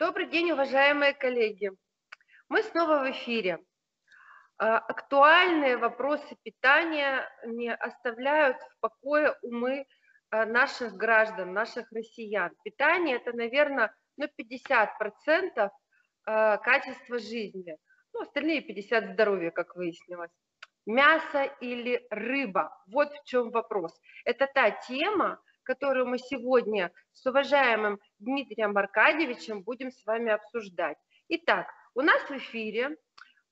Добрый день, уважаемые коллеги. Мы снова в эфире. А, актуальные вопросы питания не оставляют в покое умы а, наших граждан, наших россиян. Питание – это, наверное, ну, 50% а, качества жизни, ну, остальные 50% здоровья, как выяснилось. Мясо или рыба – вот в чем вопрос. Это та тема, которую мы сегодня с уважаемым Дмитрием Аркадьевичем будем с вами обсуждать. Итак, у нас в эфире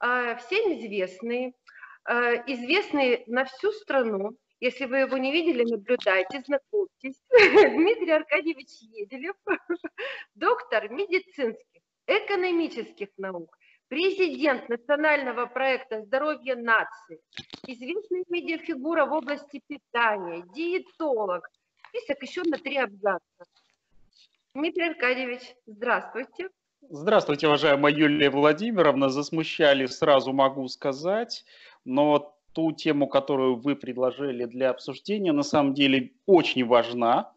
э, всем известный, э, известный на всю страну, если вы его не видели, наблюдайте, знакомьтесь, Дмитрий Аркадьевич Еделев, доктор медицинских, экономических наук, президент национального проекта «Здоровье нации», известная медиафигура в области питания, диетолог, список еще на три абзаца. Дмитрий Аркадьевич, здравствуйте. Здравствуйте, уважаемая Юлия Владимировна. Засмущали, сразу могу сказать, но ту тему, которую вы предложили для обсуждения, на самом деле очень важна.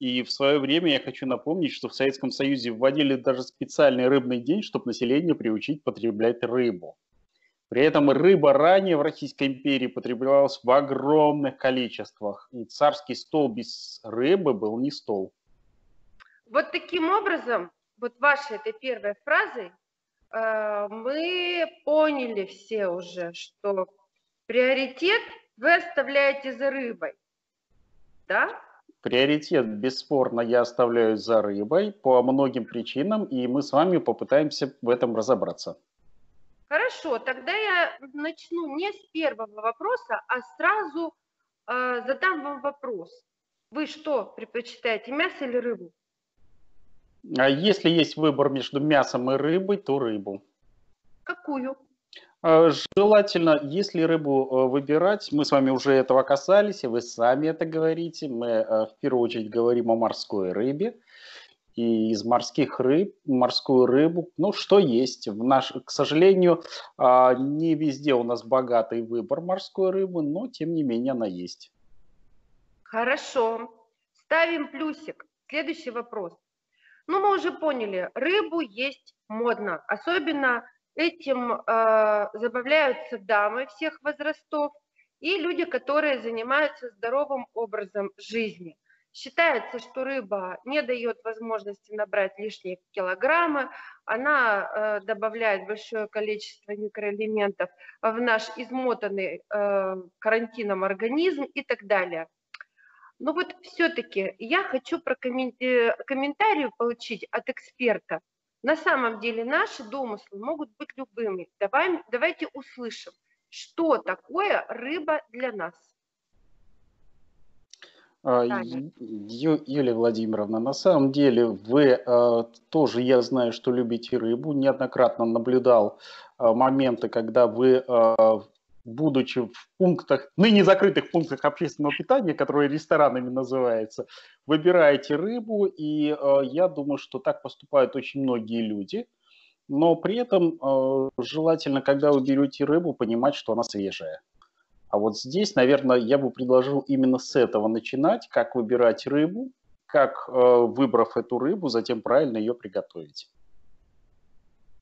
И в свое время я хочу напомнить, что в Советском Союзе вводили даже специальный рыбный день, чтобы население приучить потреблять рыбу. При этом рыба ранее в Российской империи потреблялась в огромных количествах, и царский стол без рыбы был не стол. Вот таким образом, вот вашей этой первой фразой, э, мы поняли все уже, что приоритет вы оставляете за рыбой, да? Приоритет, бесспорно, я оставляю за рыбой по многим причинам, и мы с вами попытаемся в этом разобраться. Хорошо, тогда я начну не с первого вопроса, а сразу э, задам вам вопрос. Вы что предпочитаете, мясо или рыбу? А если есть выбор между мясом и рыбой, то рыбу. Какую? А, желательно, если рыбу э, выбирать, мы с вами уже этого касались, и вы сами это говорите, мы э, в первую очередь говорим о морской рыбе и из морских рыб, морскую рыбу, ну, что есть. В наш, к сожалению, а, не везде у нас богатый выбор морской рыбы, но, тем не менее, она есть. Хорошо. Ставим плюсик. Следующий вопрос. Ну, мы уже поняли, рыбу есть модно. Особенно этим э, забавляются дамы всех возрастов и люди, которые занимаются здоровым образом жизни. Считается, что рыба не дает возможности набрать лишние килограммы, она э, добавляет большое количество микроэлементов в наш измотанный э, карантином организм и так далее. Но вот все-таки я хочу про э, комментарий получить от эксперта. На самом деле наши домыслы могут быть любыми. Давай, давайте услышим, что такое рыба для нас. А, Ю, Юлия Владимировна, на самом деле вы э, тоже, я знаю, что любите рыбу, неоднократно наблюдал э, моменты, когда вы, э, будучи в пунктах, ныне закрытых пунктах общественного питания, которые ресторанами называются, выбираете рыбу, и я думаю, что так поступают очень многие люди, но при этом желательно, когда вы берете рыбу, понимать, что она свежая. А вот здесь, наверное, я бы предложил именно с этого начинать, как выбирать рыбу, как, э, выбрав эту рыбу, затем правильно ее приготовить.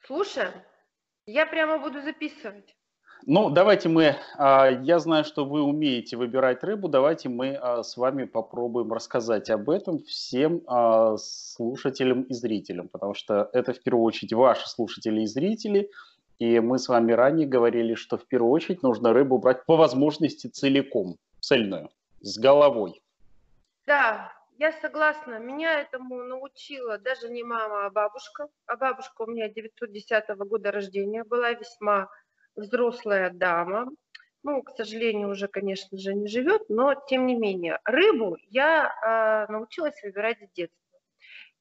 Слушай, я прямо буду записывать. Ну, давайте мы, а, я знаю, что вы умеете выбирать рыбу, давайте мы а, с вами попробуем рассказать об этом всем а, слушателям и зрителям, потому что это в первую очередь ваши слушатели и зрители – и мы с вами ранее говорили, что в первую очередь нужно рыбу брать по возможности целиком, цельную, с головой. Да, я согласна. Меня этому научила даже не мама, а бабушка. А бабушка у меня 910 года рождения была, весьма взрослая дама. Ну, к сожалению, уже, конечно же, не живет, но тем не менее. Рыбу я э, научилась выбирать с детства.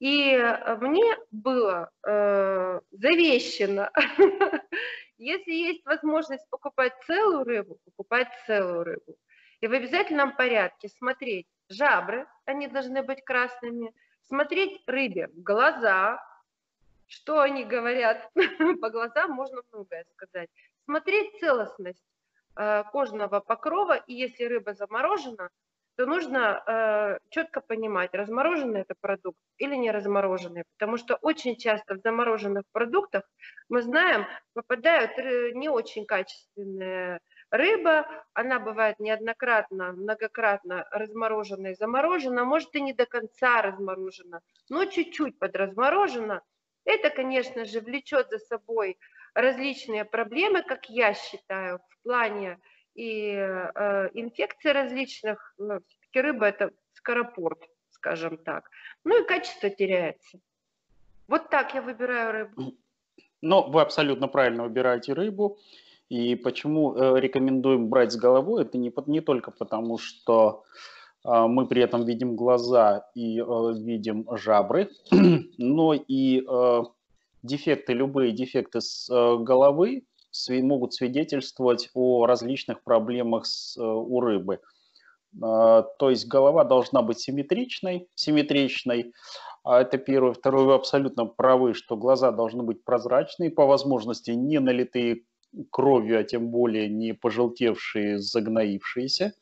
И э, мне было э, завещено, если есть возможность покупать целую рыбу, покупать целую рыбу. И в обязательном порядке смотреть жабры, они должны быть красными, смотреть рыбе в глаза, что они говорят, по глазам можно многое сказать, смотреть целостность э, кожного покрова, и если рыба заморожена, то нужно э, четко понимать, размороженный это продукт или не размороженный, потому что очень часто в замороженных продуктах, мы знаем, попадают не очень качественные рыба, она бывает неоднократно, многократно разморожена и заморожена, может и не до конца разморожена, но чуть-чуть подразморожена. Это, конечно же, влечет за собой различные проблемы, как я считаю, в плане и э, инфекций различных, ну, все-таки рыба это скоропорт, скажем так. Ну и качество теряется. Вот так я выбираю рыбу. Ну, вы абсолютно правильно выбираете рыбу. И почему э, рекомендуем брать с головой, это не, не только потому, что э, мы при этом видим глаза и э, видим жабры, но и дефекты, любые дефекты с головы могут свидетельствовать о различных проблемах с, э, у рыбы. Э, то есть голова должна быть симметричной, симметричной, а это первое. Второе, вы абсолютно правы, что глаза должны быть прозрачные, по возможности не налитые кровью, а тем более не пожелтевшие, загноившиеся.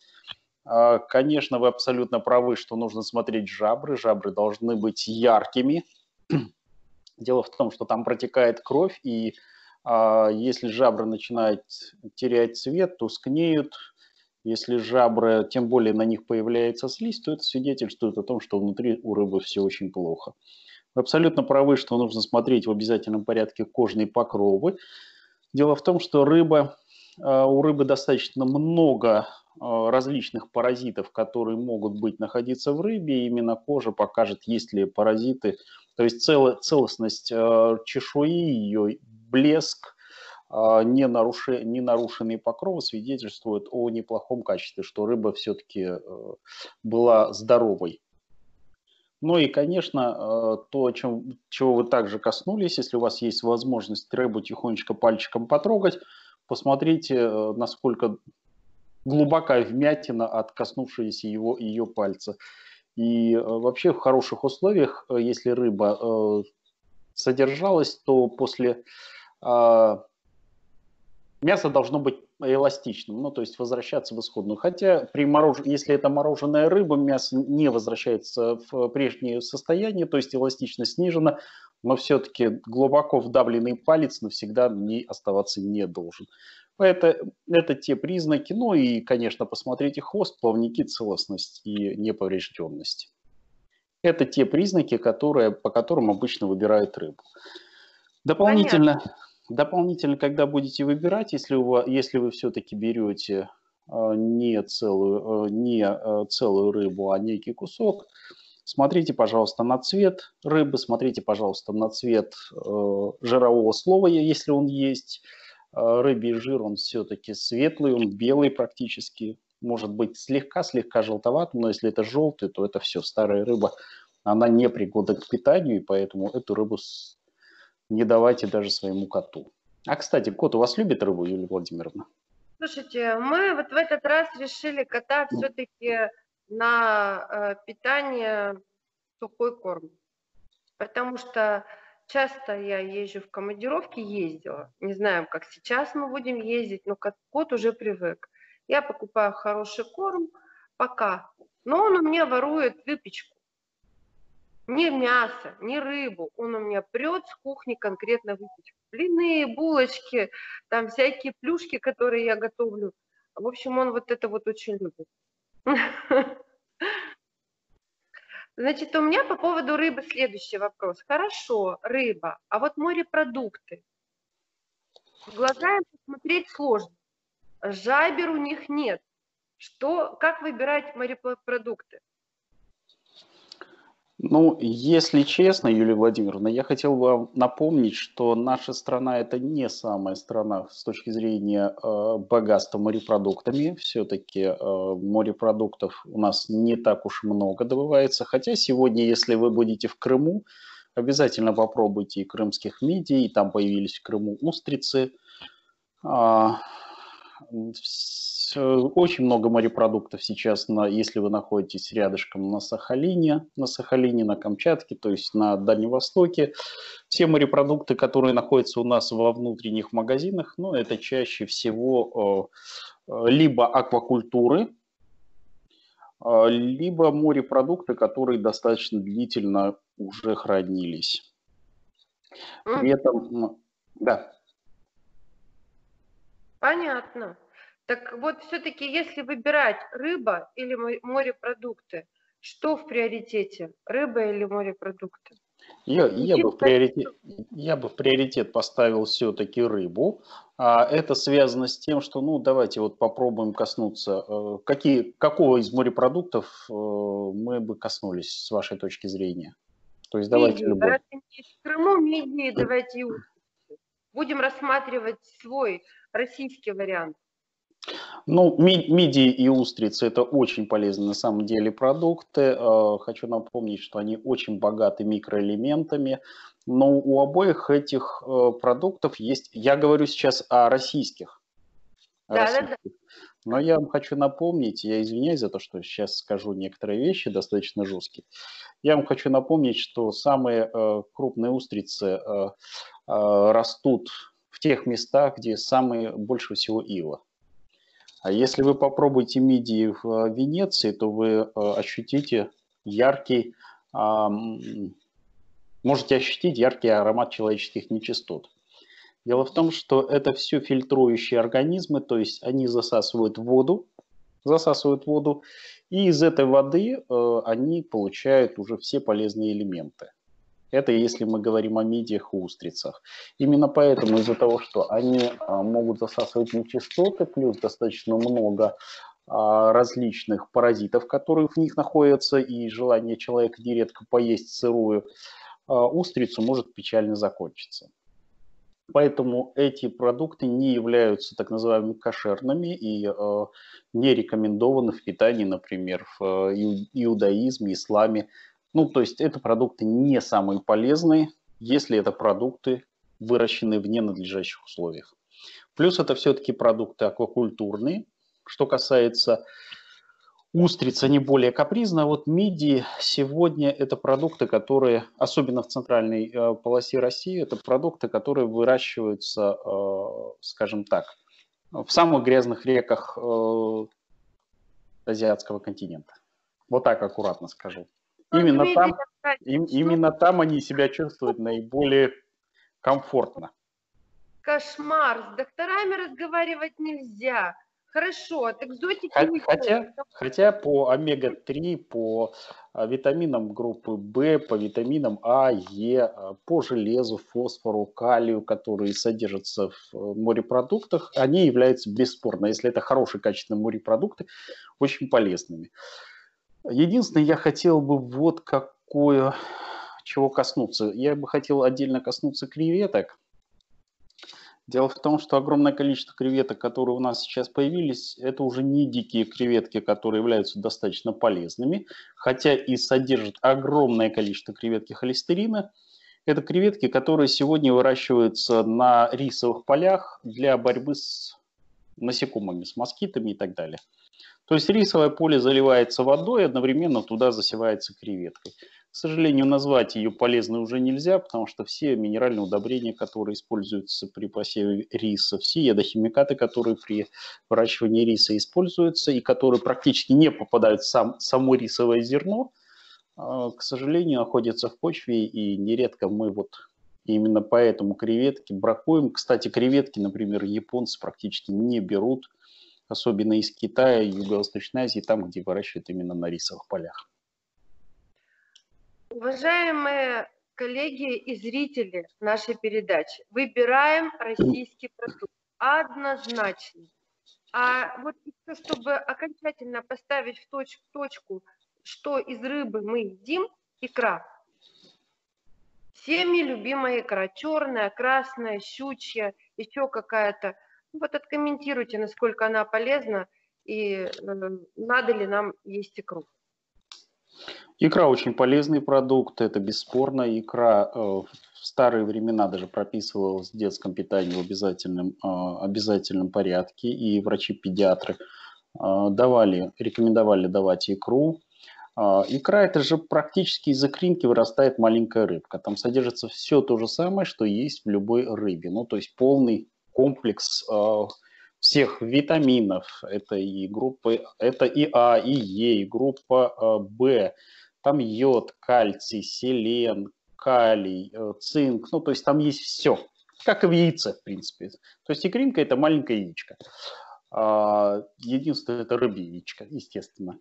А, конечно, вы абсолютно правы, что нужно смотреть жабры. Жабры должны быть яркими. Дело в том, что там протекает кровь, и а, если жабры начинают терять цвет, тускнеют. Если жабры, тем более на них появляется слизь, то это свидетельствует о том, что внутри у рыбы все очень плохо. Вы абсолютно правы, что нужно смотреть в обязательном порядке кожные покровы. Дело в том, что рыба, а, у рыбы достаточно много а, различных паразитов, которые могут быть находиться в рыбе, и именно кожа покажет, есть ли паразиты. То есть цел, целостность а, чешуи, ее блеск, не, наруши, не нарушенные покровы свидетельствуют о неплохом качестве, что рыба все-таки была здоровой. Ну и, конечно, э, то, чем, чего вы также коснулись, если у вас есть возможность рыбу тихонечко пальчиком потрогать, посмотрите, э, насколько глубокая вмятина от коснувшейся его, ее пальца. И э, вообще в хороших условиях, если рыба содержалась, то после мясо должно быть эластичным, ну, то есть возвращаться в исходную. Хотя, при морож... если это мороженая рыба, мясо не возвращается в прежнее состояние, то есть эластичность снижена, но все-таки глубоко вдавленный палец навсегда не оставаться не должен. Это, это те признаки, ну и, конечно, посмотрите хвост, плавники, целостность и неповрежденность. Это те признаки, которые, по которым обычно выбирают рыбу. Дополнительно... Дополнительно, когда будете выбирать, если, у вас, если вы все-таки берете а, не целую, а, не а, целую рыбу, а некий кусок, смотрите, пожалуйста, на цвет рыбы, смотрите, пожалуйста, на цвет жирового слова, если он есть. Рыбий жир, он все-таки светлый, он белый практически, может быть слегка-слегка желтоватый, но если это желтый, то это все, старая рыба, она не пригодна к питанию, и поэтому эту рыбу не давайте даже своему коту. А, кстати, кот у вас любит рыбу, Юлия Владимировна? Слушайте, мы вот в этот раз решили кота все-таки на э, питание сухой корм, потому что часто я езжу в командировки, ездила, не знаю, как сейчас мы будем ездить, но кот уже привык. Я покупаю хороший корм пока, но он у меня ворует выпечку ни мясо, ни рыбу. Он у меня прет с кухни конкретно выпечку. Блины, булочки, там всякие плюшки, которые я готовлю. В общем, он вот это вот очень любит. Значит, у меня по поводу рыбы следующий вопрос. Хорошо, рыба, а вот морепродукты. В глаза им посмотреть сложно. Жабер у них нет. Что, как выбирать морепродукты? Ну, если честно, Юлия Владимировна, я хотел бы напомнить, что наша страна – это не самая страна с точки зрения э, богатства морепродуктами. Все-таки э, морепродуктов у нас не так уж много добывается. Хотя сегодня, если вы будете в Крыму, обязательно попробуйте и крымских мидий, там появились в Крыму устрицы. Э, очень много морепродуктов сейчас, на, если вы находитесь рядышком на Сахалине, на Сахалине, на Камчатке, то есть на Дальнем Востоке. Все морепродукты, которые находятся у нас во внутренних магазинах, ну, это чаще всего э, либо аквакультуры, либо морепродукты, которые достаточно длительно уже хранились. При этом, да. Понятно. Так вот, все-таки, если выбирать рыба или морепродукты, что в приоритете, рыба или морепродукты? Я, я, бы в приоритет, я бы в приоритет поставил все-таки рыбу. А это связано с тем, что, ну, давайте вот попробуем коснуться, э, какие, какого из морепродуктов э, мы бы коснулись с вашей точки зрения? То есть давайте мидии, любой. В Крыму мидии, давайте Будем рассматривать свой российский вариант. Ну, мидии и устрицы – это очень полезные на самом деле продукты. Э, хочу напомнить, что они очень богаты микроэлементами. Но у обоих этих э, продуктов есть… Я говорю сейчас о российских. Да, российских. да, да. Но я вам хочу напомнить, я извиняюсь за то, что сейчас скажу некоторые вещи достаточно жесткие. Я вам хочу напомнить, что самые э, крупные устрицы растут в тех местах, где самые больше всего ила. А если вы попробуете мидии в э, Венеции, то вы э, ощутите яркий, можете ощутить яркий аромат человеческих нечистот. Дело в том, что это все фильтрующие организмы, то есть они засасывают воду, засасывают воду, и из этой воды э, они получают уже все полезные элементы. Это если мы говорим о мидиях и устрицах. Именно поэтому из-за того, что они а, могут засасывать нечистоты, плюс достаточно много а, различных паразитов, которые в них находятся, и желание человека нередко поесть сырую а, устрицу может печально закончиться. Поэтому эти продукты не являются так называемыми кошерными и э, не рекомендованы в питании, например, в иудаизме, исламе ну, то есть это продукты не самые полезные, если это продукты, выращенные в ненадлежащих условиях. Плюс это все-таки продукты аквакультурные. Что касается устриц, они более капризны. А вот мидии сегодня это продукты, которые, особенно в центральной э, полосе России, это продукты, которые выращиваются, э, скажем так, в самых грязных реках э, азиатского континента. Вот так аккуратно скажу. Именно там, им, именно там они себя чувствуют наиболее комфортно. Кошмар, с докторами разговаривать нельзя. Хорошо, от экзотики хотя, не хотя, хотя по омега-3, по а, витаминам группы В, по витаминам А, Е, а, по железу, фосфору, калию, которые содержатся в э, морепродуктах, они являются бесспорно, если это хорошие качественные морепродукты, очень полезными. Единственное, я хотел бы вот какое, чего коснуться. Я бы хотел отдельно коснуться креветок. Дело в том, что огромное количество креветок, которые у нас сейчас появились, это уже не дикие креветки, которые являются достаточно полезными, хотя и содержат огромное количество креветки холестерина. Это креветки, которые сегодня выращиваются на рисовых полях для борьбы с насекомыми, с москитами и так далее. То есть рисовое поле заливается водой, одновременно туда засевается креветкой. К сожалению, назвать ее полезной уже нельзя, потому что все минеральные удобрения, которые используются при посеве риса, все ядохимикаты, которые при выращивании риса используются и которые практически не попадают в сам, само рисовое зерно, а, к сожалению, находятся в почве, и нередко мы вот именно поэтому креветки бракуем. Кстати, креветки, например, японцы практически не берут – особенно из Китая, Юго-Восточной Азии, там, где выращивают именно на рисовых полях. Уважаемые коллеги и зрители нашей передачи, выбираем российский продукт однозначно. А вот чтобы окончательно поставить в точку, точку, что из рыбы мы едим, икра. Всеми любимая икра, черная, красная, щучья, еще какая-то – вот откомментируйте, насколько она полезна и э, надо ли нам есть икру. Икра очень полезный продукт, это бесспорно. Икра э, в старые времена даже прописывалась в детском питании в обязательном, э, обязательном порядке, и врачи-педиатры давали, рекомендовали давать икру. Икра это же практически из икринки вырастает маленькая рыбка. Там содержится все то же самое, что есть в любой рыбе. Ну, то есть полный комплекс э, всех витаминов. Это и группа, это и А, и Е, и группа э, Б. Там йод, кальций, селен, калий, э, цинк. Ну, то есть там есть все. Как и в яйце, в принципе. То есть икринка – это маленькое яичко. А, единственное – это рыбье яичко, естественно.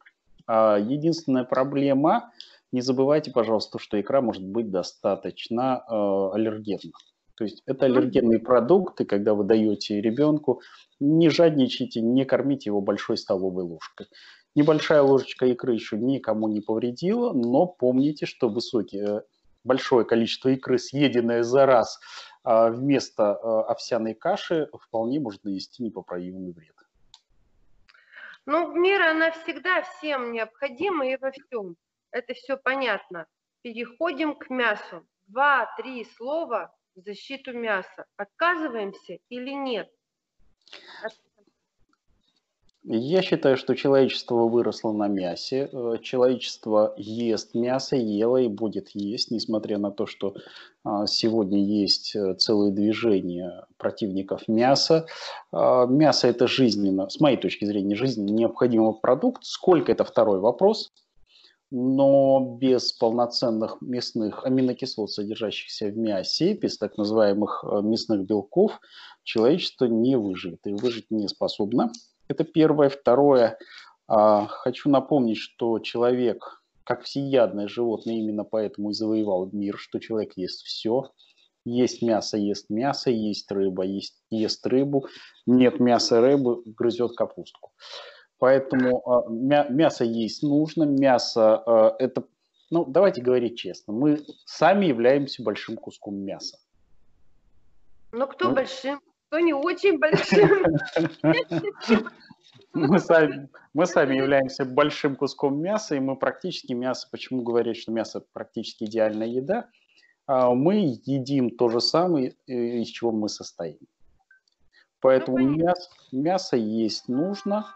А, единственная проблема – не забывайте, пожалуйста, что икра может быть достаточно аллергенна. То есть это аллергенные продукты, когда вы даете ребенку, не жадничайте, не кормите его большой столовой ложкой. Небольшая ложечка икры еще никому не повредила, но помните, что высокие, большое количество икры, съеденное за раз а, вместо а, овсяной каши, вполне может нанести непоправимый вред. Ну, мера, она всегда всем необходима и во всем. Это все понятно. Переходим к мясу. Два-три слова в защиту мяса. Отказываемся или нет? Я считаю, что человечество выросло на мясе. Э, человечество ест мясо, ело и будет есть, несмотря на то, что а, сегодня есть э, целое движение противников мяса. А, мясо – это жизненно, с моей точки зрения, жизненно необходимый продукт. Сколько – это второй вопрос – но без полноценных мясных аминокислот, содержащихся в мясе, без так называемых э, мясных белков, человечество не выживет и выжить не способно. Это первое. Второе, а, хочу напомнить, что человек, как всеядное животное, именно поэтому и завоевал мир, что человек ест все. Есть мясо, ест мясо, есть рыба, есть, ест рыбу. Нет мяса рыбы, грызет капустку. Поэтому а, мясо есть нужно, мясо а, это, ну давайте говорить честно, мы сами являемся большим куском мяса. Ну кто ну, большим, кто не очень большим. Мы сами, мы сами являемся большим куском мяса, и мы практически мясо, почему говорят, что мясо практически идеальная еда, а, мы едим то же самое, из чего мы состоим. Поэтому ну, мясо, мясо есть нужно,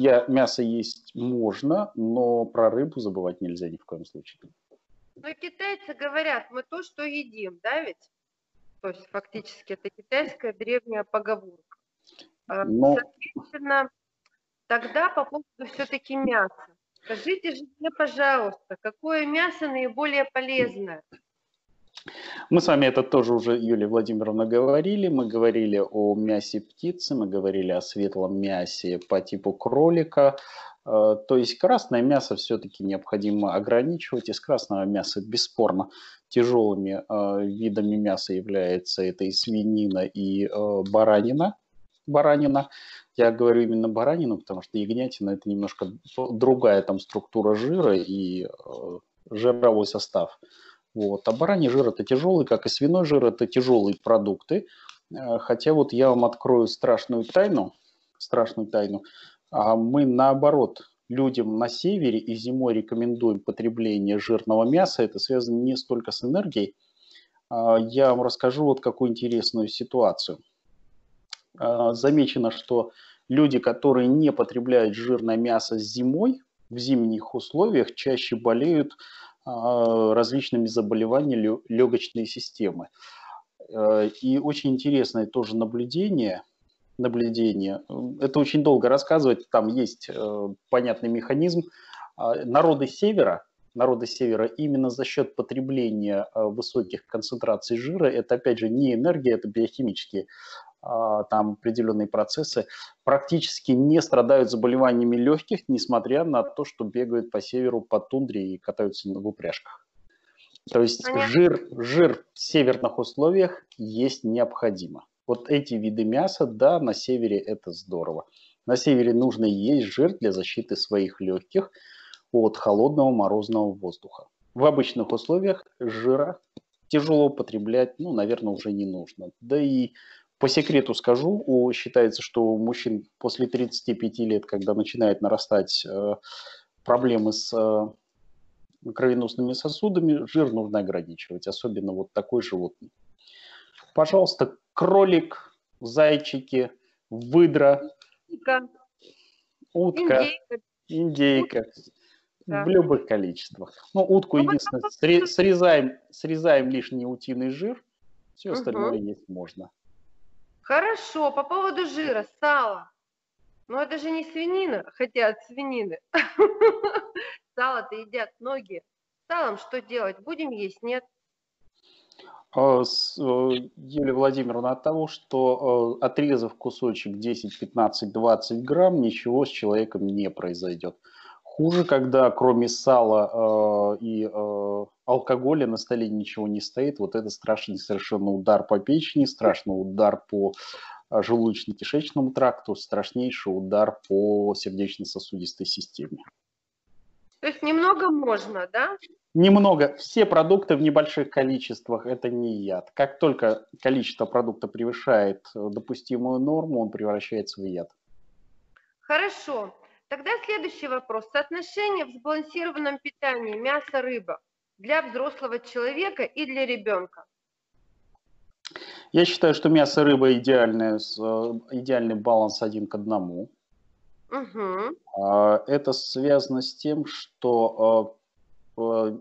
я, мясо есть можно, но про рыбу забывать нельзя ни в коем случае. Ну, китайцы говорят, мы то, что едим, да ведь? То есть фактически это китайская древняя поговорка. А, но... Соответственно, тогда по поводу все-таки мяса. Скажите же мне, пожалуйста, какое мясо наиболее полезное? Мы с вами это тоже уже, Юлия Владимировна, говорили. Мы говорили о мясе птицы, мы говорили о светлом мясе по типу кролика. Э, то есть красное мясо все-таки необходимо ограничивать. Из красного мяса бесспорно тяжелыми э, видами мяса является это и свинина, и э, баранина. Баранина. Я говорю именно баранину, потому что ягнятина это немножко другая там структура жира и жировой состав. Вот. А бараний жир это тяжелый, как и свиной жир, это тяжелые продукты. Э, хотя вот я вам открою страшную тайну, страшную тайну. А мы наоборот людям на севере и зимой рекомендуем потребление жирного мяса. Это связано не столько с энергией. А я вам расскажу вот какую интересную ситуацию. А, замечено, что люди, которые не потребляют жирное мясо зимой, в зимних условиях чаще болеют различными заболеваниями легочной системы. Э, и очень интересное тоже наблюдение, наблюдение. Это очень долго рассказывать, там есть э, понятный механизм. А, народы севера, народы севера именно за счет потребления э, высоких концентраций жира, это опять же не энергия, это биохимические а, там определенные процессы, практически не страдают заболеваниями легких, несмотря на то, что бегают по северу по тундре и катаются в упряжках. То есть жир, жир в северных условиях есть необходимо. Вот эти виды мяса, да, на севере это здорово. На севере нужно есть жир для защиты своих легких от холодного морозного воздуха. В обычных условиях жира тяжело употреблять, ну, наверное, уже не нужно. Да и по секрету скажу, у, считается, что у мужчин после 35 лет, когда начинают нарастать э, проблемы с э, кровеносными сосудами, жир нужно ограничивать, особенно вот такой животный. Пожалуйста, кролик, зайчики, выдра, утка, утка индейка, индейка да. в любых количествах. Ну, утку ну, единственное, срезаем, срезаем лишний утиный жир, все остальное угу. есть можно. Хорошо, по поводу жира, сала. Ну это же не свинина, хотя от свинины. Сало-то едят многие. Салом что делать? Будем есть? Нет? А, э, Владимировна, от того, что э, отрезав кусочек 10, 15, 20 грамм, ничего с человеком не произойдет. Хуже, когда кроме сала э, и алкоголя на столе ничего не стоит. Вот это страшный совершенно удар по печени, страшный удар по желудочно-кишечному тракту, страшнейший удар по сердечно-сосудистой системе. То есть немного можно, да? Немного. Все продукты в небольших количествах – это не яд. Как только количество продукта превышает э, допустимую норму, он превращается в яд. Хорошо. Тогда следующий вопрос. Соотношение в сбалансированном питании мясо-рыба для взрослого человека и для ребенка? Я считаю, что мясо-рыба идеальный, э, идеальный баланс один к одному. Угу. Это связано с тем, что а, а,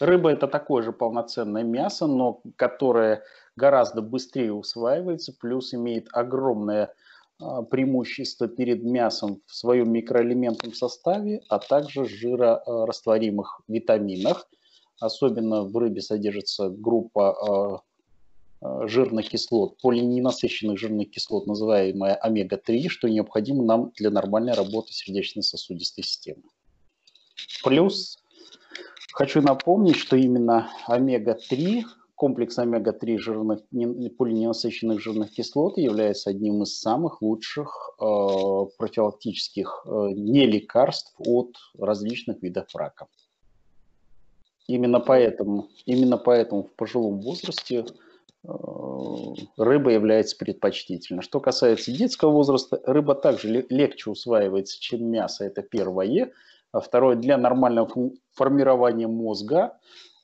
рыба это такое же полноценное мясо, но которое гораздо быстрее усваивается, плюс имеет огромное преимущество перед мясом в своем микроэлементном составе, а также жирорастворимых витаминах. Особенно в рыбе содержится группа Э, жирных кислот, полиненасыщенных жирных кислот, называемая омега-3, что необходимо нам для нормальной работы сердечно-сосудистой системы. Плюс хочу напомнить, что именно омега-3, комплекс омега-3 жирных, полиненасыщенных жирных кислот является одним из самых лучших э, профилактических э, нелекарств от различных видов рака. Именно поэтому, именно поэтому в пожилом возрасте Э, рыба является предпочтительной. Что касается детского возраста, рыба также легче усваивается, чем мясо, это первое. А второе, для нормального формирования мозга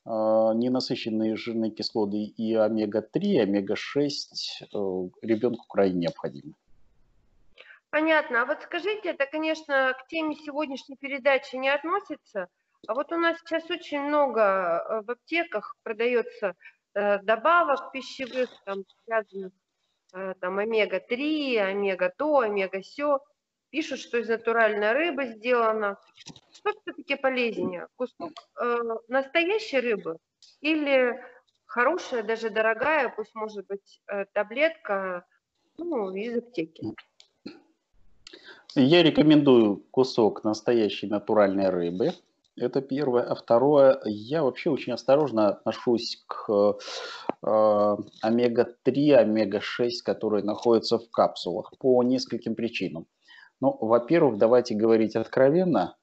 ненасыщенные жирные кислоты и омега-3, омега-6 э, ребенку крайне необходимы. Понятно. А вот скажите, это, конечно, к теме сегодняшней передачи не относится, а вот у нас сейчас очень много в аптеках продается Э, добавок пищевых, там, связанных э, там омега-3, омега-то, омега-сё. Пишут, что из натуральной рыбы сделано. Что все-таки полезнее? Кусок э, настоящей рыбы или хорошая, даже дорогая, пусть может быть э, таблетка ну, из аптеки? Я рекомендую кусок настоящей натуральной рыбы. Это первое. А второе, я вообще очень осторожно отношусь к э, омега-3, омега-6, которые находятся в капсулах по нескольким причинам. Ну, во-первых, давайте говорить откровенно.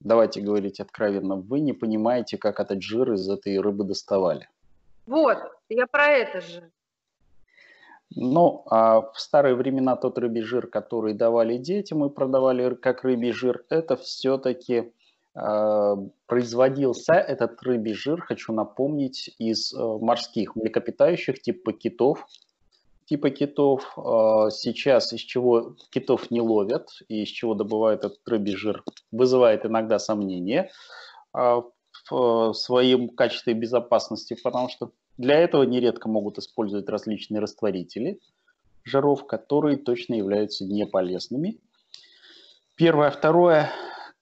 Давайте говорить откровенно. Вы не понимаете, как этот жир из этой рыбы доставали. Вот, я про это же. Ну, а в старые времена тот рыбий жир, который давали детям и продавали как рыбий жир, это все-таки Э, производился этот рыбий жир, хочу напомнить, из э, морских млекопитающих типа китов. Типа китов э, сейчас из чего китов не ловят и из чего добывают этот рыбий жир, вызывает иногда сомнения в своем качестве безопасности, потому что для этого нередко могут использовать различные растворители жиров, которые точно являются неполезными. Первое. Второе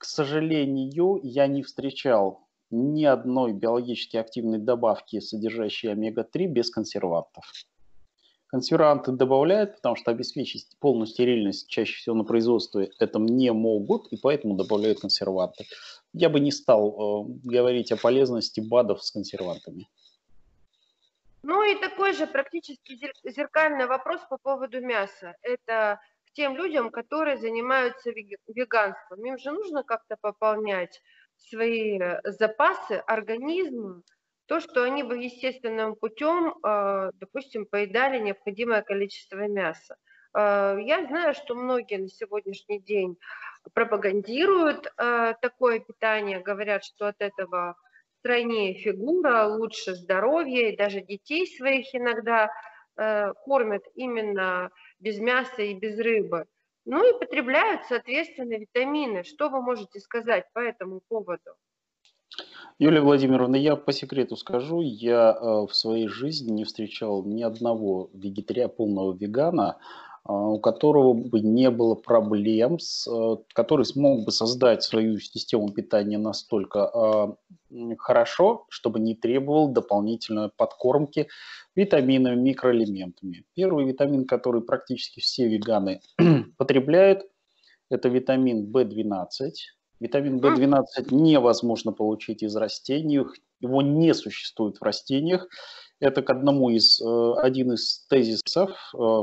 к сожалению, я не встречал ни одной биологически активной добавки, содержащей омега-3, без консервантов. Консерванты добавляют, потому что обеспечить полную стерильность чаще всего на производстве это не могут, и поэтому добавляют консерванты. Я бы не стал э, говорить о полезности БАДов с консервантами. Ну и такой же практически зеркальный вопрос по поводу мяса. Это тем людям, которые занимаются веганством. Им же нужно как-то пополнять свои запасы организма, то, что они бы естественным путем, э, допустим, поедали необходимое количество мяса. Э, я знаю, что многие на сегодняшний день пропагандируют такое питание, говорят, что от этого стройнее фигура, лучше здоровье, и даже детей своих иногда кормят именно без мяса и без рыбы. Ну и потребляют, соответственно, витамины. Что вы можете сказать по этому поводу? Юлия Владимировна, я по секрету скажу, я э, в своей жизни не встречал ни одного вегетария, полного вегана, э, у которого бы не было проблем, с, э, который смог бы создать свою систему питания настолько хорошо, чтобы не требовал дополнительной подкормки витаминами, микроэлементами. Первый витамин, который практически все веганы потребляют, это витамин В12, Витамин В12 невозможно получить из растений, его не существует в растениях. Это к одному из, э, один из тезисов э,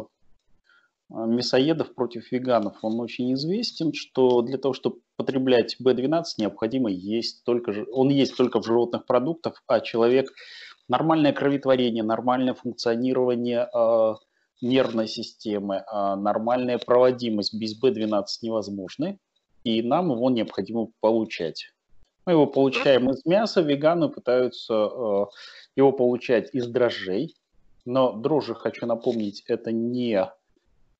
мясоедов против веганов. Он очень известен, что для того, чтобы потреблять В12, необходимо есть только, он есть только в животных продуктах, а человек нормальное кроветворение, нормальное функционирование э, нервной системы, нормальная проводимость без В12 невозможны и нам его необходимо получать. Мы его получаем из мяса, веганы пытаются э, его получать из дрожжей, но дрожжи, хочу напомнить, это не э,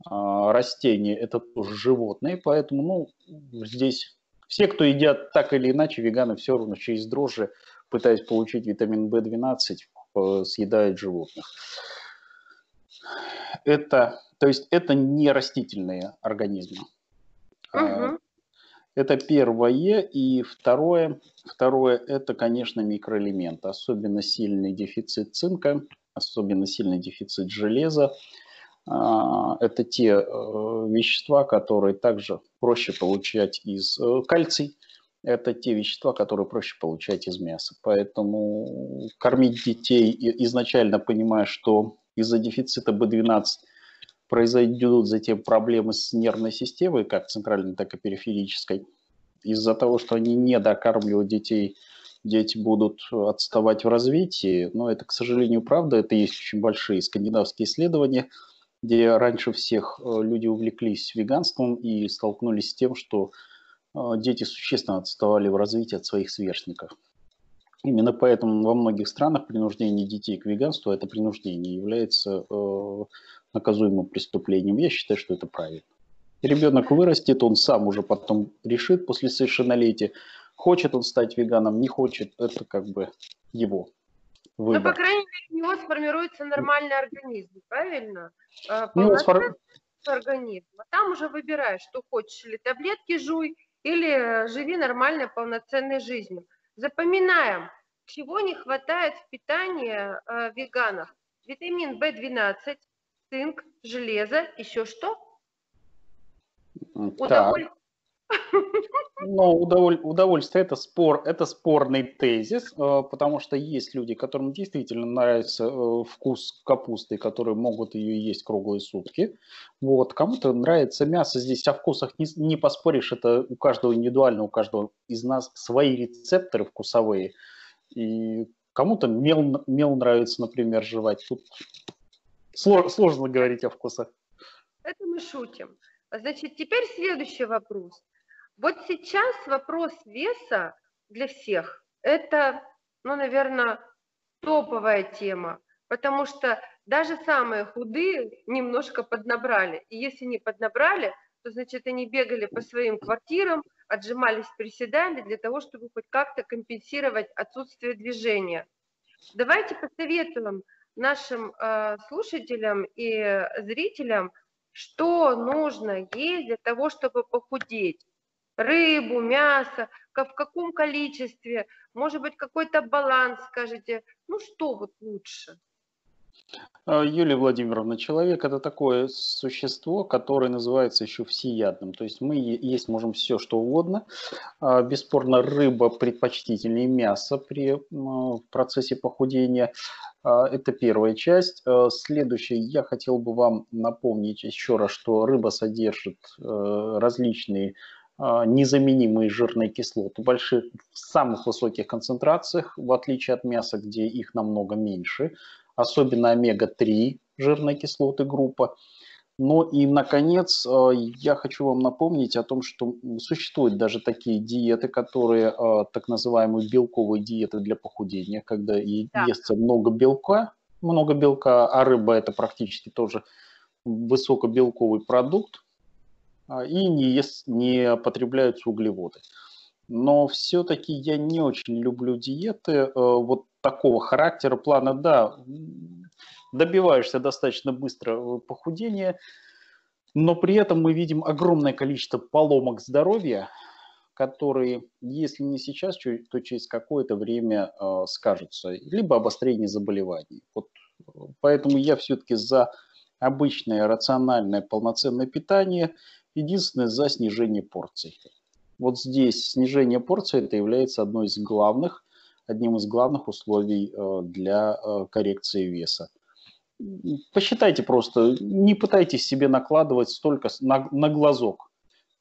растения, это тоже животные, поэтому ну, здесь все, кто едят так или иначе, веганы все равно через дрожжи, пытаясь получить витамин В12, э, съедают животных. Это, то есть это не растительные организмы. Угу. Это первое. И второе, второе это, конечно, микроэлементы. Особенно сильный дефицит цинка, особенно сильный дефицит железа. А, это те э, вещества, которые также проще получать из э, кальций. Это те вещества, которые проще получать из мяса. Поэтому кормить детей, изначально понимая, что из-за дефицита B12 произойдут затем проблемы с нервной системой, как центральной, так и периферической. Из-за того, что они не докармливают детей, дети будут отставать в развитии. Но это, к сожалению, правда. Это есть очень большие скандинавские исследования, где раньше всех э, люди увлеклись веганством и столкнулись с тем, что э, дети существенно отставали в развитии от своих сверстников. Именно поэтому во многих странах принуждение детей к веганству, это принуждение является э, наказуемым преступлением. Я считаю, что это правильно. Ребенок вырастет, он сам уже потом решит после совершеннолетия, хочет он стать веганом, не хочет, это как бы его выбор. Ну, по крайней мере, у него сформируется нормальный организм, правильно? А, ну, сфор... организм. А там уже выбираешь, что хочешь, или таблетки жуй, или живи нормальной полноценной жизнью. Запоминаем, чего не хватает в питании э, веганов. Витамин В12, цинк, железо, еще что? Удоволь... Но удоволь... удовольствие это спор, это спорный тезис, э, потому что есть люди, которым действительно нравится э, вкус капусты, которые могут ее есть круглые сутки. Вот кому-то нравится мясо. Здесь о вкусах не, не поспоришь, это у каждого индивидуально, у каждого из нас свои рецепторы вкусовые. И кому-то мел, мел нравится, например, жевать. Тут сложно, говорить о вкусах. Это мы шутим. Значит, теперь следующий вопрос. Вот сейчас вопрос веса для всех – это, ну, наверное, топовая тема, потому что даже самые худые немножко поднабрали. И если не поднабрали, то, значит, они бегали по своим квартирам, отжимались, приседали для того, чтобы хоть как-то компенсировать отсутствие движения. Давайте посоветуем нашим э, слушателям и зрителям – что нужно есть для того, чтобы похудеть. Рыбу, мясо, в каком количестве, может быть, какой-то баланс, скажите, ну что вот лучше? А, Юлия Владимировна, человек это такое существо, которое называется еще всеядным. То есть мы есть можем все, что угодно. А, бесспорно, рыба предпочтительнее мяса при процессе похудения. А, это первая часть. Следующее, я хотел бы вам напомнить еще раз, что рыба содержит э, различные незаменимые жирные кислоты больших, в самых высоких концентрациях, в отличие от мяса, где их намного меньше особенно омега-3 жирной кислоты группа. Ну и, наконец, э, я хочу вам напомнить о том, что существуют даже такие диеты, которые э, так называемые белковые диеты для похудения, когда да. естся много белка, много белка, а рыба это практически тоже высокобелковый продукт, а, и не, ест, не потребляются углеводы. но все-таки я не очень люблю диеты э, вот такого характера, плана, да, добиваешься достаточно быстро э, похудения, но при этом мы видим огромное количество поломок здоровья, которые, если не сейчас, то через какое-то время э, скажутся, либо обострение заболеваний. Вот, поэтому я все-таки за обычное рациональное полноценное питание, единственное за снижение порций. Вот здесь снижение порции это является одной из главных, одним из главных условий э, для э, коррекции веса. Посчитайте просто, не пытайтесь себе накладывать столько на, на глазок.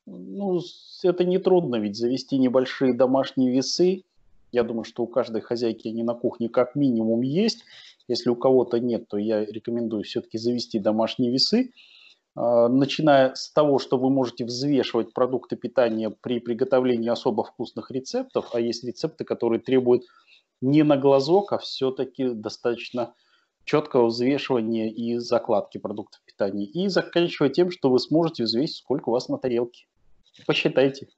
Ну, это не трудно, ведь завести небольшие домашние весы. Я думаю, что у каждой хозяйки они на кухне как минимум есть. Если у кого-то нет, то я рекомендую все-таки завести домашние весы начиная с того, что вы можете взвешивать продукты питания при приготовлении особо вкусных рецептов, а есть рецепты, которые требуют не на глазок, а все-таки достаточно четкого взвешивания и закладки продуктов питания. И заканчивая тем, что вы сможете взвесить, сколько у вас на тарелке. Посчитайте.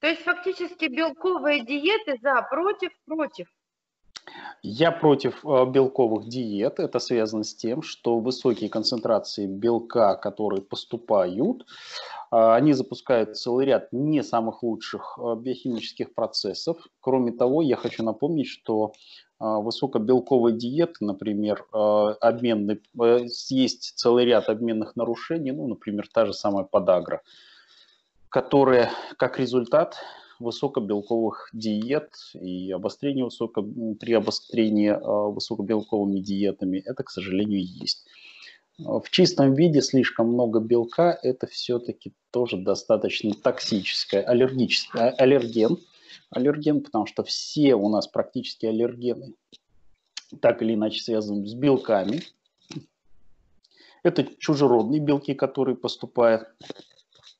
То есть фактически белковые диеты за, против, против. Я против э, белковых диет. Это связано с тем, что высокие концентрации белка, которые поступают, э, они запускают целый ряд не самых лучших э, биохимических процессов. Кроме того, я хочу напомнить, что высокобелковые диеты, например, обменный, есть целый ряд обменных нарушений, ну, например, та же самая подагра, которая как результат высокобелковых диет и обострение высоко, при обострении а, высокобелковыми диетами, это, к сожалению, есть. В чистом виде слишком много белка – это все-таки тоже достаточно токсическое, аллергическое, а, аллерген. Аллерген, потому что все у нас практически аллергены так или иначе связаны с белками. Это чужеродные белки, которые поступают.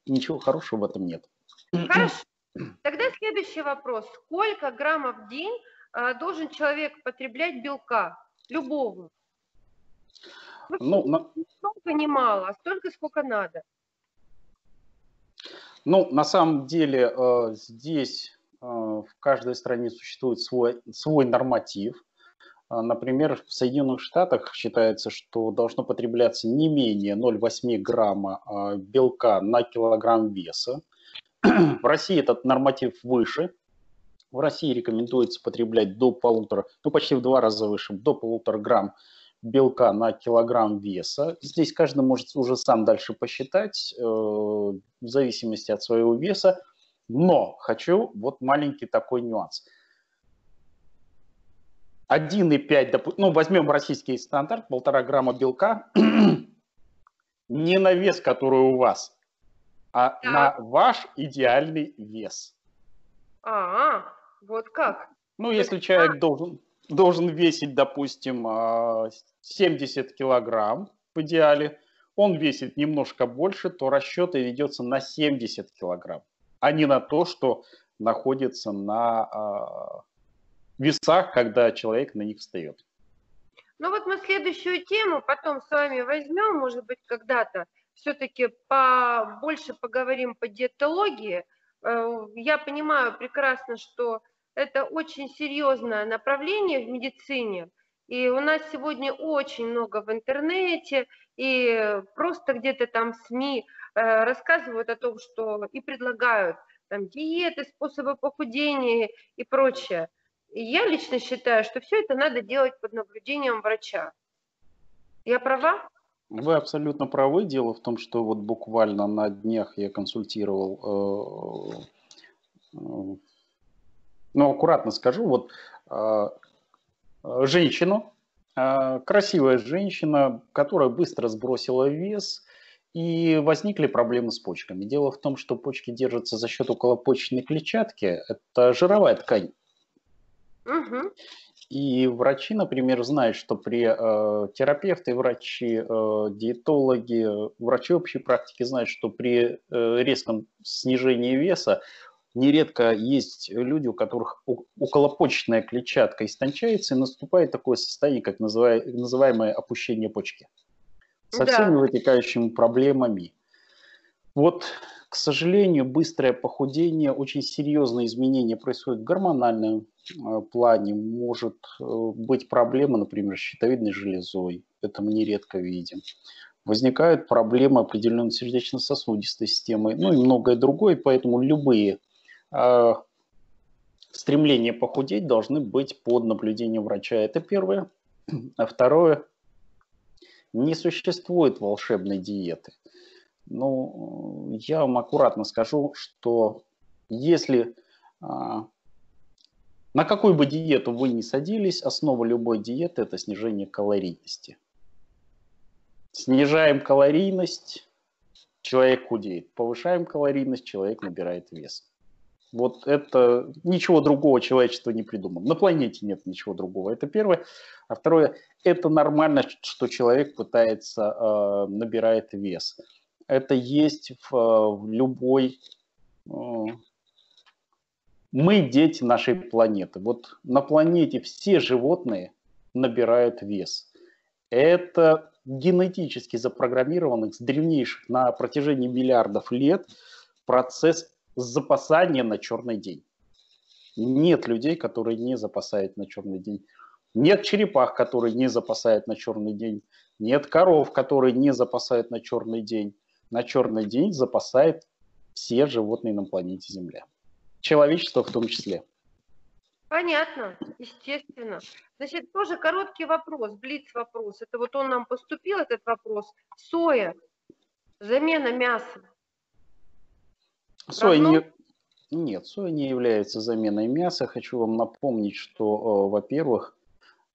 Ничего хорошего в этом нет. Хорошо. Тогда следующий вопрос. Сколько граммов в день а, должен человек потреблять белка? Любого. Ну, на... Много, не мало, а столько, сколько надо. Ну, на самом деле, э, здесь э, в каждой стране существует свой, свой норматив. Э, например, в Соединенных Штатах считается, что должно потребляться не менее 0,8 грамма белка на килограмм веса. В России этот норматив выше. В России рекомендуется потреблять до полутора, ну почти в два раза выше, до полутора грамм белка на килограмм веса. Здесь каждый может уже сам дальше посчитать, э, в зависимости от своего веса. Но хочу вот маленький такой нюанс. 1,5, ну возьмем российский стандарт, полтора грамма белка, не на вес, который у вас, а да. на ваш идеальный вес. А, вот как? Ну, если человек должен, должен весить, допустим, 70 а, килограмм в идеале, он весит немножко больше, то расчет ведется на 70 килограмм, а не на то, что находится на а, весах, когда человек на них встает. Ну вот мы следующую тему потом с вами возьмем, может быть, когда-то все-таки больше поговорим по диетологии. Э, я понимаю прекрасно, что это очень серьезное направление в медицине, и у нас сегодня очень много в интернете, и просто где-то там СМИ э, рассказывают о том, что и предлагают там диеты, способы похудения и прочее. И я лично считаю, что все это надо делать под наблюдением врача. Я права? Вы абсолютно правы. Дело в том, что вот буквально на днях я консультировал, э, э, ну, аккуратно скажу, вот э, женщину, красивая женщина, которая быстро сбросила вес, и возникли проблемы с почками. Дело в том, что почки держатся за счет околопочечной клетчатки. Это жировая ткань. Угу. И врачи, например, знают, что при э, терапевты, врачи, э, диетологи, врачи общей практики знают, что при э, резком снижении веса нередко есть люди, у которых околопочечная клетчатка истончается, и наступает такое состояние, как называемое опущение почки. Со да. всеми вытекающими проблемами. Вот к сожалению, быстрое похудение, очень серьезные изменения происходят в гормональном плане. Может э, быть проблема, например, с щитовидной железой. Это мы нередко видим. Возникают проблемы определенной сердечно-сосудистой системы, ну и многое другое. Поэтому любые э, стремления похудеть должны быть под наблюдением врача. Это первое. А второе, не существует волшебной диеты. Ну, я вам аккуратно скажу, что если а, на какую бы диету вы ни садились, основа любой диеты – это снижение калорийности. Снижаем калорийность, человек худеет. Повышаем калорийность, человек набирает вес. Вот это ничего другого человечество не придумало. На планете нет ничего другого. Это первое. А второе, это нормально, что человек пытается, э, набирает вес это есть в, в любой... Э, мы дети нашей планеты. Вот на планете все животные набирают вес. Это генетически запрограммированных с древнейших на протяжении миллиардов лет процесс запасания на черный день. Нет людей, которые не запасают на черный день. Нет черепах, которые не запасают на черный день. Нет коров, которые не запасают на черный день на черный день запасает все животные на планете Земля. Человечество в том числе. Понятно, естественно. Значит, тоже короткий вопрос, блиц вопрос. Это вот он нам поступил, этот вопрос. Соя, замена мяса. Соя не... Нет, соя не является заменой мяса. Хочу вам напомнить, что, э, во-первых,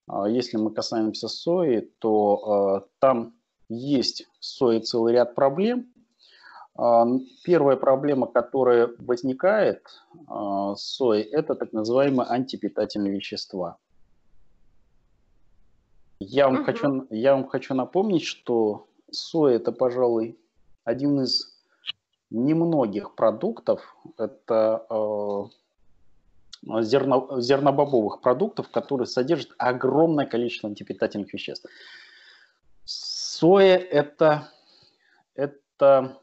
э, если мы касаемся сои, то э, там есть в сое целый ряд проблем. А, первая проблема, которая возникает а, с соей, это так называемые антипитательные вещества. Я вам, угу. хочу, я вам хочу напомнить, что соя это, пожалуй, один из немногих продуктов, это э, зерно, зернобобовых продуктов, которые содержат огромное количество антипитательных веществ. Соя это, это,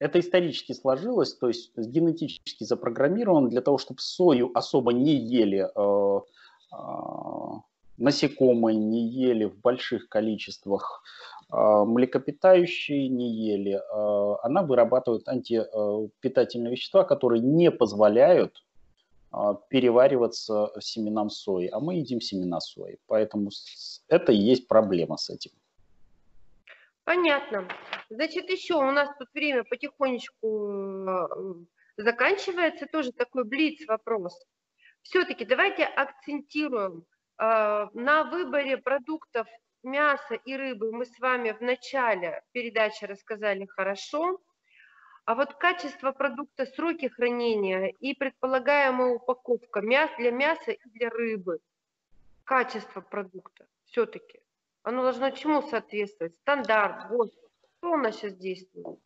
это исторически сложилось, то есть генетически запрограммирован для того, чтобы сою особо не ели э, э, насекомые, не ели в больших количествах э, млекопитающие, не ели. Э, она вырабатывает антипитательные вещества, которые не позволяют э, перевариваться семенам сои, а мы едим семена сои. Поэтому это и есть проблема с этим. Понятно. Значит, еще у нас тут время потихонечку э, заканчивается. Тоже такой блиц вопрос. Все-таки давайте акцентируем э, на выборе продуктов мяса и рыбы. Мы с вами в начале передачи рассказали хорошо. А вот качество продукта, сроки хранения и предполагаемая упаковка мяс для мяса и для рыбы. Качество продукта все-таки. Оно должно чему соответствовать? Стандарт, ГОСТ. Что у нас сейчас действует?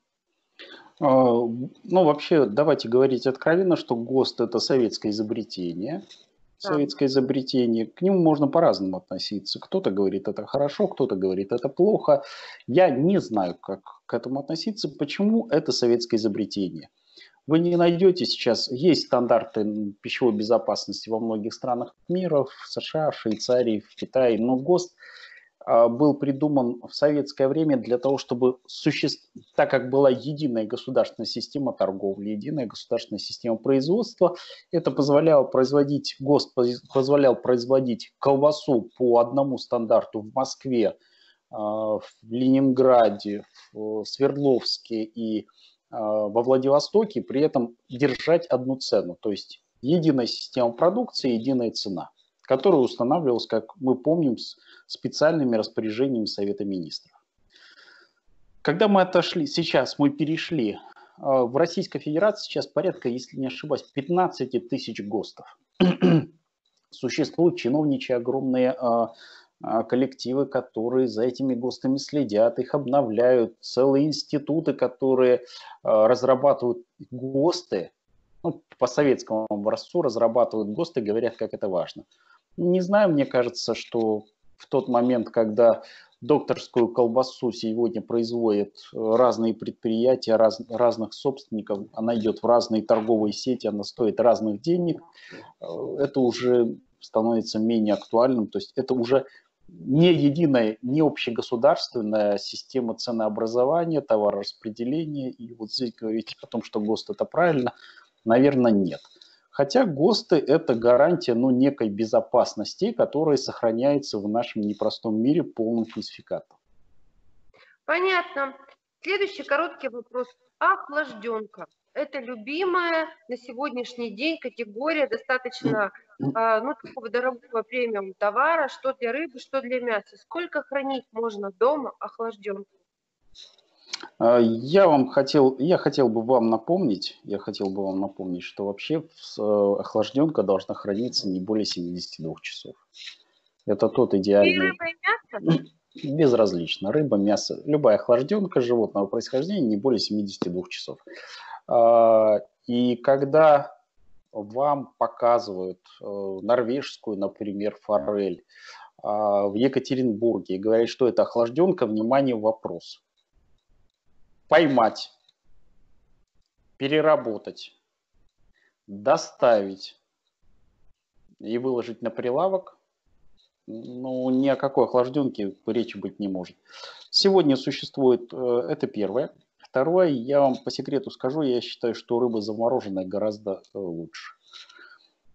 А, ну, вообще, давайте говорить откровенно, что ГОСТ – это советское изобретение. Да. Советское изобретение. К нему можно по-разному относиться. Кто-то говорит, это хорошо, кто-то говорит, это плохо. Я не знаю, как к этому относиться. Почему это советское изобретение? Вы не найдете сейчас, есть стандарты пищевой безопасности во многих странах мира, в США, в Швейцарии, в Китае, но ГОСТ – был придуман в советское время для того, чтобы существ... так как была единая государственная система торговли, единая государственная система производства, это позволяло производить, ГОСТ позволял производить колбасу по одному стандарту в Москве, а, в Ленинграде, в Свердловске и а, во Владивостоке, при этом держать одну цену, то есть единая система продукции, единая цена которая устанавливалась, как мы помним, с специальными распоряжениями Совета Министров. Когда мы отошли, сейчас мы перешли, а, в Российской Федерации сейчас порядка, если не ошибаюсь, 15 тысяч ГОСТов. Существуют чиновничьи огромные а, а, коллективы, которые за этими ГОСТами следят, их обновляют, целые институты, которые разрабатывают ГОСТы, ну, по советскому образцу разрабатывают ГОСТы, говорят, как это важно. Не знаю, мне кажется, что в тот момент, когда докторскую колбасу сегодня производят разные предприятия, раз, разных собственников, она идет в разные торговые сети, она стоит разных денег, это уже становится менее актуальным, то есть это уже не единая, не общегосударственная система ценообразования, товарораспределения, и вот здесь говорить о том, что ГОСТ это правильно, наверное, нет. Хотя ГОСТы – это гарантия ну, некой безопасности, которая сохраняется в нашем непростом мире полным фальсификатом. Понятно. Следующий короткий вопрос. Охлажденка. Это любимая на сегодняшний день категория достаточно а, ну, такого дорогого премиум товара, что для рыбы, что для мяса. Сколько хранить можно дома охлажденку? А, я вам хотел, я хотел бы вам напомнить, я хотел бы вам напомнить, что вообще э, охлажденка должна храниться не более 72 часов. Это тот идеальный... И рыба, и мясо? Безразлично. Рыба, мясо, любая охлажденка животного происхождения не более 72 часов. А, и когда вам показывают э, норвежскую, например, форель а, в Екатеринбурге и говорят, что это охлажденка, внимание, вопрос – поймать, переработать, доставить и выложить на прилавок, ну, ни о какой охлажденке речи быть не может. Сегодня существует, э, это первое. Второе, я вам по секрету скажу, я считаю, что рыба замороженная гораздо э, лучше.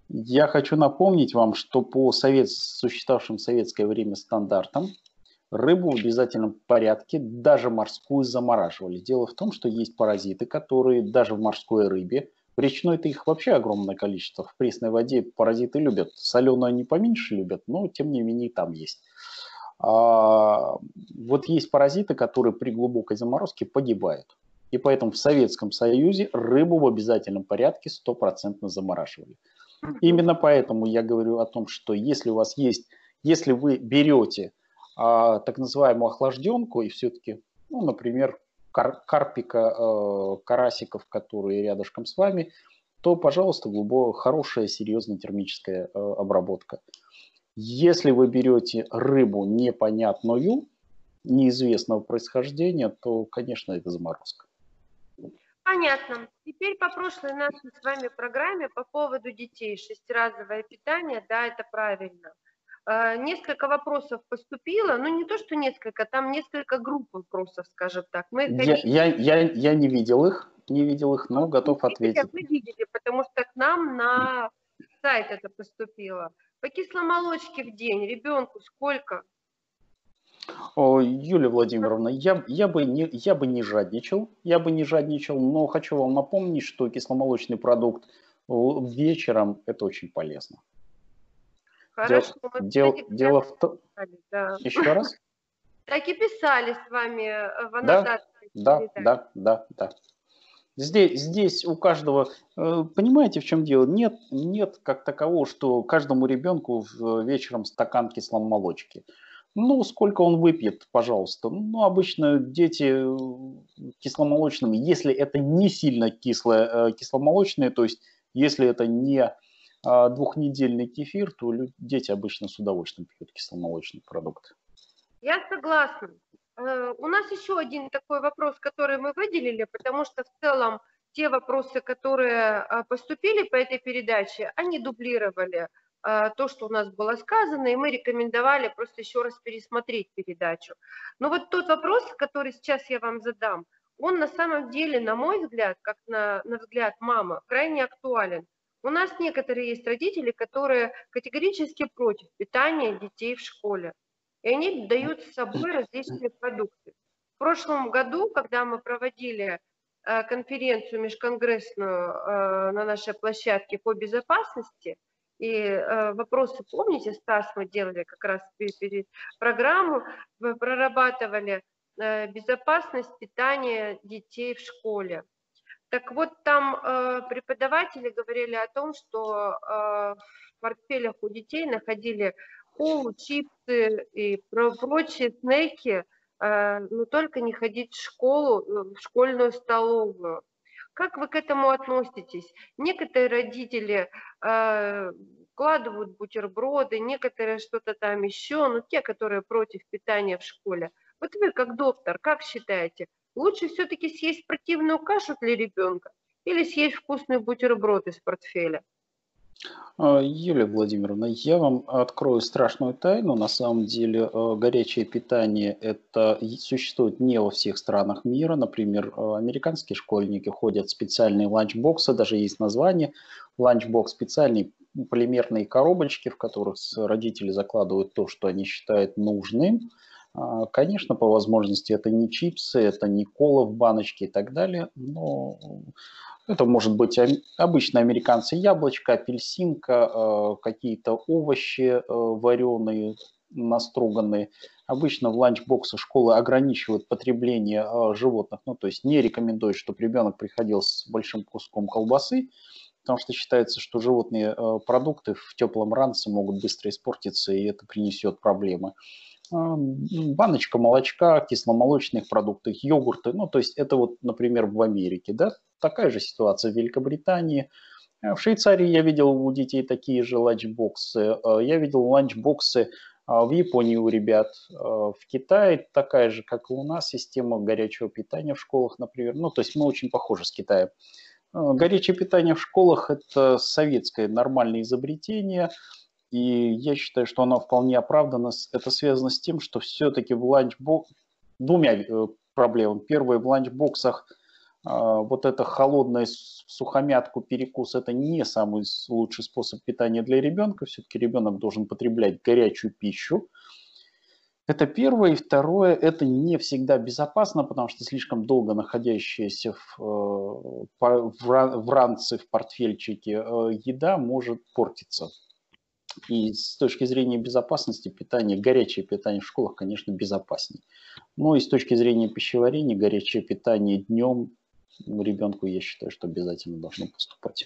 Я хочу напомнить вам, что по совет, существовавшим в советское время стандартам, Рыбу в обязательном порядке, даже морскую, замораживали. Дело в том, что есть паразиты, которые даже в морской рыбе, в речной-то их вообще огромное количество, в пресной воде паразиты любят, соленую они поменьше любят, но тем не менее там есть. А, вот есть паразиты, которые при глубокой заморозке погибают. И поэтому в Советском Союзе рыбу в обязательном порядке стопроцентно замораживали. Именно поэтому я говорю о том, что если у вас есть, если вы берете а, так называемую охлажденку и все-таки, ну, например, кар карпика, э, карасиков, которые рядышком с вами, то, пожалуйста, глубокая, хорошая, серьезная термическая э, обработка. Если вы берете рыбу непонятную, неизвестного происхождения, то, конечно, это заморозка. Понятно. Теперь по прошлой нашей с вами программе по поводу детей. Шестиразовое питание, да, это правильно. А, несколько вопросов поступило, ну не то, что несколько, там несколько групп вопросов, скажем так. Мы я, я, я, я не видел их, не видел их, но готов ответить. Вы видели, потому что к нам на сайт это поступило. По кисломолочке в день ребенку сколько? О, Юлия Владимировна, я, я, бы не, я бы не жадничал, я бы не жадничал, но хочу вам напомнить, что кисломолочный продукт вечером это очень полезно. Хорошо. Дел, дел, дело в том... Да. Еще раз? Так и писали с вами э, в аннотации. Да, да, да, да, да. Здесь, здесь у каждого, э, понимаете, в чем дело? Нет, нет как такового, что каждому ребенку вечером стакан кисломолочки. Ну, сколько он выпьет, пожалуйста. Ну, обычно дети э, кисломолочными, если это не сильно кислое, кисломолочные, то есть если это не двухнедельный кефир, то дети обычно с удовольствием пьют кисломолочный продукт. Я согласна. Э, у нас еще один такой вопрос, который мы выделили, потому что в целом те вопросы, которые а, поступили по этой передаче, они дублировали а, то, что у нас было сказано, и мы рекомендовали просто еще раз пересмотреть передачу. Но вот тот вопрос, который сейчас я вам задам, он на самом деле, на мой взгляд, как на, на взгляд мамы, крайне актуален. У нас некоторые есть родители, которые категорически против питания детей в школе. И они дают с собой различные продукты. В прошлом году, когда мы проводили э, конференцию межконгрессную э, на нашей площадке по безопасности, и э, вопросы, помните, Стас, мы делали как раз программу, мы прорабатывали безопасность питания детей в школе. Так вот, там э, преподаватели говорили о том, что э, в портфелях у детей находили колу, чипсы и прочие снеки, э, но только не ходить в школу, э, в школьную столовую. Как вы к этому относитесь? Некоторые родители, э, вкладывают бутерброды, некоторые что-то там еще, ну те, которые против питания в школе. Вот вы как доктор, как считаете, лучше все-таки съесть противную кашу для ребенка или съесть вкусный бутерброд из портфеля? А, Юлия Владимировна, я вам открою страшную тайну. На самом деле э, горячее питание это существует не во всех странах мира. Например, э, американские школьники ходят в специальные ланчбоксы, даже есть название ланчбокс, специальные полимерные коробочки, в которых родители закладывают то, что они считают нужным. А, конечно, по возможности это не чипсы, это не кола в баночке и так далее, но это может быть обычно американцы яблочко, апельсинка, э, какие-то овощи э, вареные, наструганные. Обычно в ланчбоксы школы ограничивают потребление животных, ну то есть не рекомендуют, чтобы ребенок приходил с большим куском колбасы, потому что считается, что животные продукты в теплом ранце могут быстро испортиться, и это принесет проблемы. А, баночка молочка, кисломолочных продуктов, йогурты. Ну, то есть это вот, например, в Америке, да, такая же ситуация в Великобритании. А в Швейцарии я видел у детей такие же ланчбоксы. А я видел ланчбоксы в Японии у ребят. В Китае такая же, как и у нас, система горячего питания в школах, например. Ну, то есть мы очень похожи с Китаем. Горячее питание в школах – это советское нормальное изобретение – и я считаю, что оно вполне оправдано. Это связано с тем, что все-таки в ланчбокс... Двумя э, проблемами. Первое, в ланчбоксах а, вот это холодное сухомятку, перекус, это не самый лучший способ питания для ребенка. Все-таки ребенок должен потреблять горячую пищу. Это первое. И второе, это не всегда безопасно, потому что слишком долго находящаяся в, э, в ранце, в портфельчике э, еда может портиться. И с точки зрения безопасности питания, горячее питание в школах, конечно, безопаснее. Но и с точки зрения пищеварения, горячее питание днем ребенку, я считаю, что обязательно должно поступать.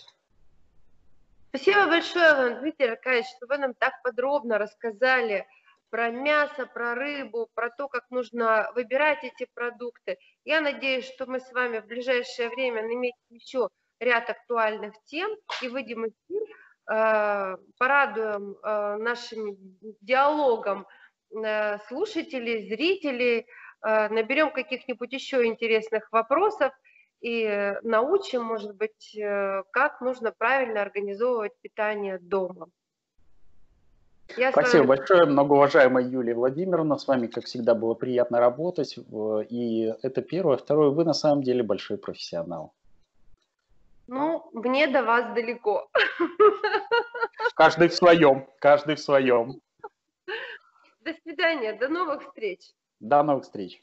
Спасибо большое, Дмитрий Аркадьевич, что вы нам так подробно рассказали про мясо, про рыбу, про то, как нужно выбирать эти продукты. Я надеюсь, что мы с вами в ближайшее время наметим еще ряд актуальных тем и выйдем эфир Э, порадуем э, нашим диалогом э, слушателей, зрителей, наберем каких-нибудь еще интересных вопросов и научим, может быть, как нужно правильно организовывать питание дома. Я Спасибо вами... большое, многоуважаемая Юлия Владимировна. С вами, как всегда, было приятно работать. И это первое. Второе, вы на самом деле большой профессионал. Ну, мне до вас далеко. Каждый в своем, каждый в своем. До свидания, до новых встреч. До новых встреч.